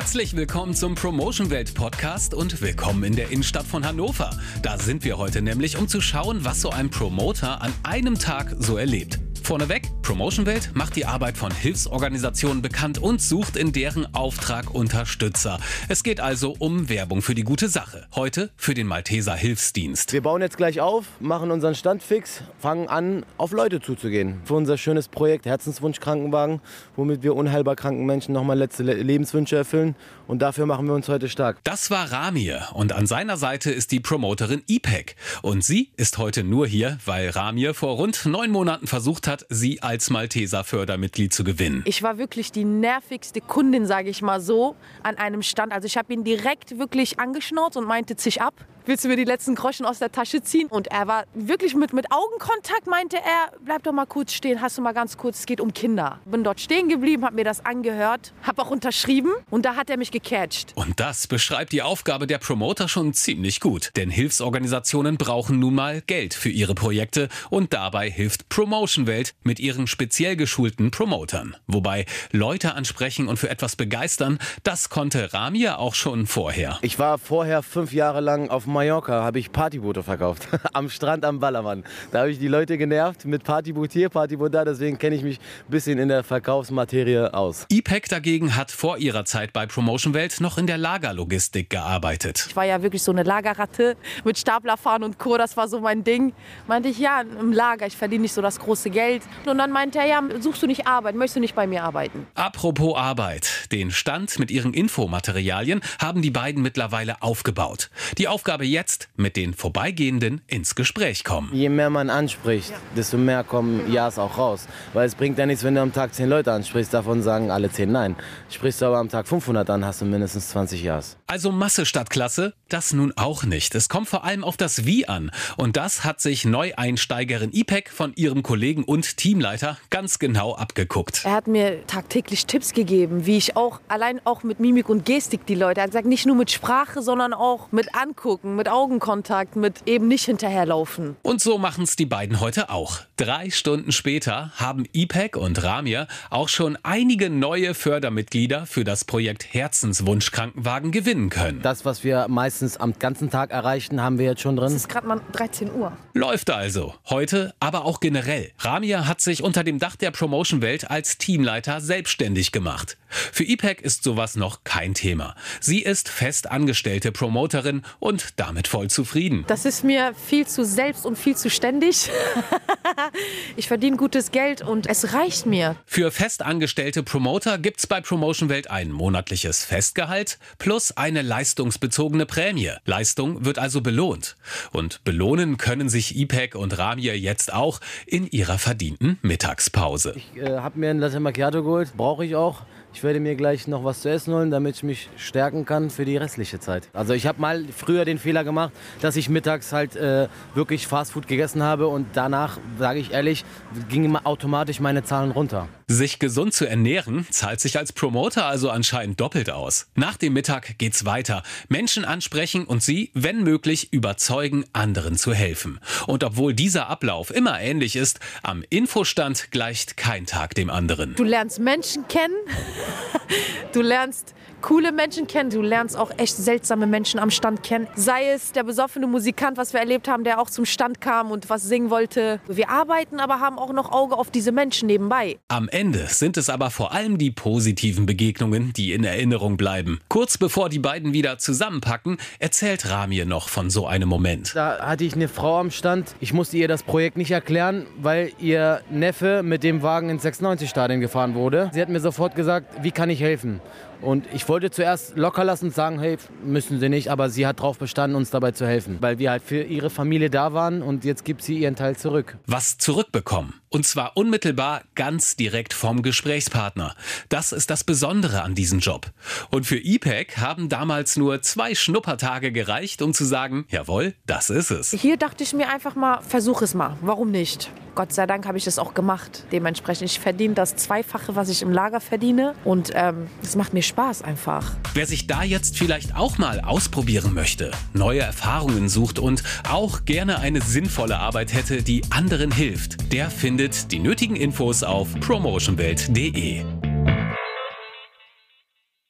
Herzlich willkommen zum Promotion Welt Podcast und willkommen in der Innenstadt von Hannover. Da sind wir heute nämlich, um zu schauen, was so ein Promoter an einem Tag so erlebt. Vorneweg, Promotion Welt macht die Arbeit von Hilfsorganisationen bekannt und sucht in deren Auftrag Unterstützer. Es geht also um Werbung für die gute Sache. Heute für den Malteser Hilfsdienst. Wir bauen jetzt gleich auf, machen unseren Stand fix, fangen an, auf Leute zuzugehen. Für unser schönes Projekt Herzenswunsch Krankenwagen, womit wir unheilbar kranken Menschen nochmal letzte Le Lebenswünsche erfüllen. Und dafür machen wir uns heute stark. Das war Ramir und an seiner Seite ist die Promoterin IPEC. Und sie ist heute nur hier, weil Ramir vor rund neun Monaten versucht hat, sie als Malteser Fördermitglied zu gewinnen. Ich war wirklich die nervigste Kundin, sage ich mal so, an einem Stand. Also ich habe ihn direkt wirklich angeschnauzt und meinte, zisch ab. Willst du mir die letzten Groschen aus der Tasche ziehen? Und er war wirklich mit, mit Augenkontakt, meinte er, bleib doch mal kurz stehen, hast du mal ganz kurz, es geht um Kinder. Bin dort stehen geblieben, habe mir das angehört, habe auch unterschrieben und da hat er mich gecatcht. Und das beschreibt die Aufgabe der Promoter schon ziemlich gut. Denn Hilfsorganisationen brauchen nun mal Geld für ihre Projekte und dabei hilft Promotion Welt mit ihren speziell geschulten Promotern. Wobei Leute ansprechen und für etwas begeistern, das konnte Ramir auch schon vorher. Ich war vorher fünf Jahre lang auf Mallorca, habe ich Partyboote verkauft. am Strand am Ballermann. Da habe ich die Leute genervt mit Partyboot hier, Partyboot da. Deswegen kenne ich mich ein bisschen in der Verkaufsmaterie aus. IPEC dagegen hat vor ihrer Zeit bei Promotion Welt noch in der Lagerlogistik gearbeitet. Ich war ja wirklich so eine Lagerratte mit Staplerfahren und Co. Das war so mein Ding. Meinte ich, ja, im Lager, ich verdiene nicht so das große Geld. Und dann meinte er, ja, suchst du nicht Arbeit, möchtest du nicht bei mir arbeiten? Apropos Arbeit. Den Stand mit ihren Infomaterialien haben die beiden mittlerweile aufgebaut. Die Aufgabe jetzt, mit den Vorbeigehenden ins Gespräch kommen. Je mehr man anspricht, desto mehr kommen Ja's auch raus. Weil es bringt ja nichts, wenn du am Tag zehn Leute ansprichst, davon sagen alle zehn Nein. Sprichst du aber am Tag 500 an, hast du mindestens 20 Ja's. Also Masse statt Klasse? Das nun auch nicht. Es kommt vor allem auf das Wie an. Und das hat sich Neueinsteigerin IPEC von ihrem Kollegen und Teamleiter ganz genau abgeguckt. Er hat mir tagtäglich Tipps gegeben, wie ich auch allein auch mit Mimik und Gestik die Leute, er hat gesagt, nicht nur mit Sprache, sondern auch mit Angucken, mit Augenkontakt, mit eben nicht hinterherlaufen. Und so machen es die beiden heute auch. Drei Stunden später haben IPEC und Ramir auch schon einige neue Fördermitglieder für das Projekt Herzenswunsch Krankenwagen gewinnen können. Das, was wir meistens am ganzen Tag erreichen, haben wir jetzt schon Es drin. ist gerade mal 13 Uhr. Läuft also. Heute, aber auch generell. Ramia hat sich unter dem Dach der Promotion-Welt als Teamleiter selbstständig gemacht. Für IPEC ist sowas noch kein Thema. Sie ist fest angestellte Promoterin und damit voll zufrieden. Das ist mir viel zu selbst und viel zu ständig. ich verdiene gutes Geld und es reicht mir. Für festangestellte Promoter gibt's bei Promotion Welt ein monatliches Festgehalt plus eine leistungsbezogene Prämie. Leistung wird also belohnt. Und belohnen können sich IPEC und Ramir jetzt auch in ihrer verdienten Mittagspause. Ich äh, habe mir ein Latte Macchiato geholt, brauche ich auch. Ich werde mir gleich noch was zu essen holen, damit ich mich stärken kann für die restliche Zeit. Also ich habe mal früher den Fehler gemacht, dass ich mittags halt äh, wirklich Fastfood gegessen habe und danach, sage ich ehrlich, gingen automatisch meine Zahlen runter. Sich gesund zu ernähren zahlt sich als Promoter also anscheinend doppelt aus. Nach dem Mittag geht's weiter. Menschen ansprechen und sie, wenn möglich, überzeugen, anderen zu helfen. Und obwohl dieser Ablauf immer ähnlich ist, am Infostand gleicht kein Tag dem anderen. Du lernst Menschen kennen, du lernst coole Menschen kennen, du lernst auch echt seltsame Menschen am Stand kennen. Sei es der besoffene Musikant, was wir erlebt haben, der auch zum Stand kam und was singen wollte. Wir arbeiten, aber haben auch noch Auge auf diese Menschen nebenbei. Am Ende sind es aber vor allem die positiven Begegnungen, die in Erinnerung bleiben. Kurz bevor die beiden wieder zusammenpacken, erzählt Ramir noch von so einem Moment. Da hatte ich eine Frau am Stand. Ich musste ihr das Projekt nicht erklären, weil ihr Neffe mit dem Wagen ins 96-Stadion gefahren wurde. Sie hat mir sofort gesagt, wie kann ich helfen? Und ich wollte zuerst locker lassen und sagen, hey, müssen Sie nicht, aber sie hat darauf bestanden, uns dabei zu helfen, weil wir halt für ihre Familie da waren und jetzt gibt sie ihren Teil zurück. Was zurückbekommen. Und zwar unmittelbar ganz direkt vom Gesprächspartner. Das ist das Besondere an diesem Job. Und für IPEC haben damals nur zwei Schnuppertage gereicht, um zu sagen, jawohl, das ist es. Hier dachte ich mir einfach mal, versuch es mal. Warum nicht? Gott sei Dank habe ich das auch gemacht. Dementsprechend, ich verdiene das Zweifache, was ich im Lager verdiene. Und ähm, es macht mir Spaß einfach. Wer sich da jetzt vielleicht auch mal ausprobieren möchte, neue Erfahrungen sucht und auch gerne eine sinnvolle Arbeit hätte, die anderen hilft, der findet die nötigen Infos auf promotionwelt.de.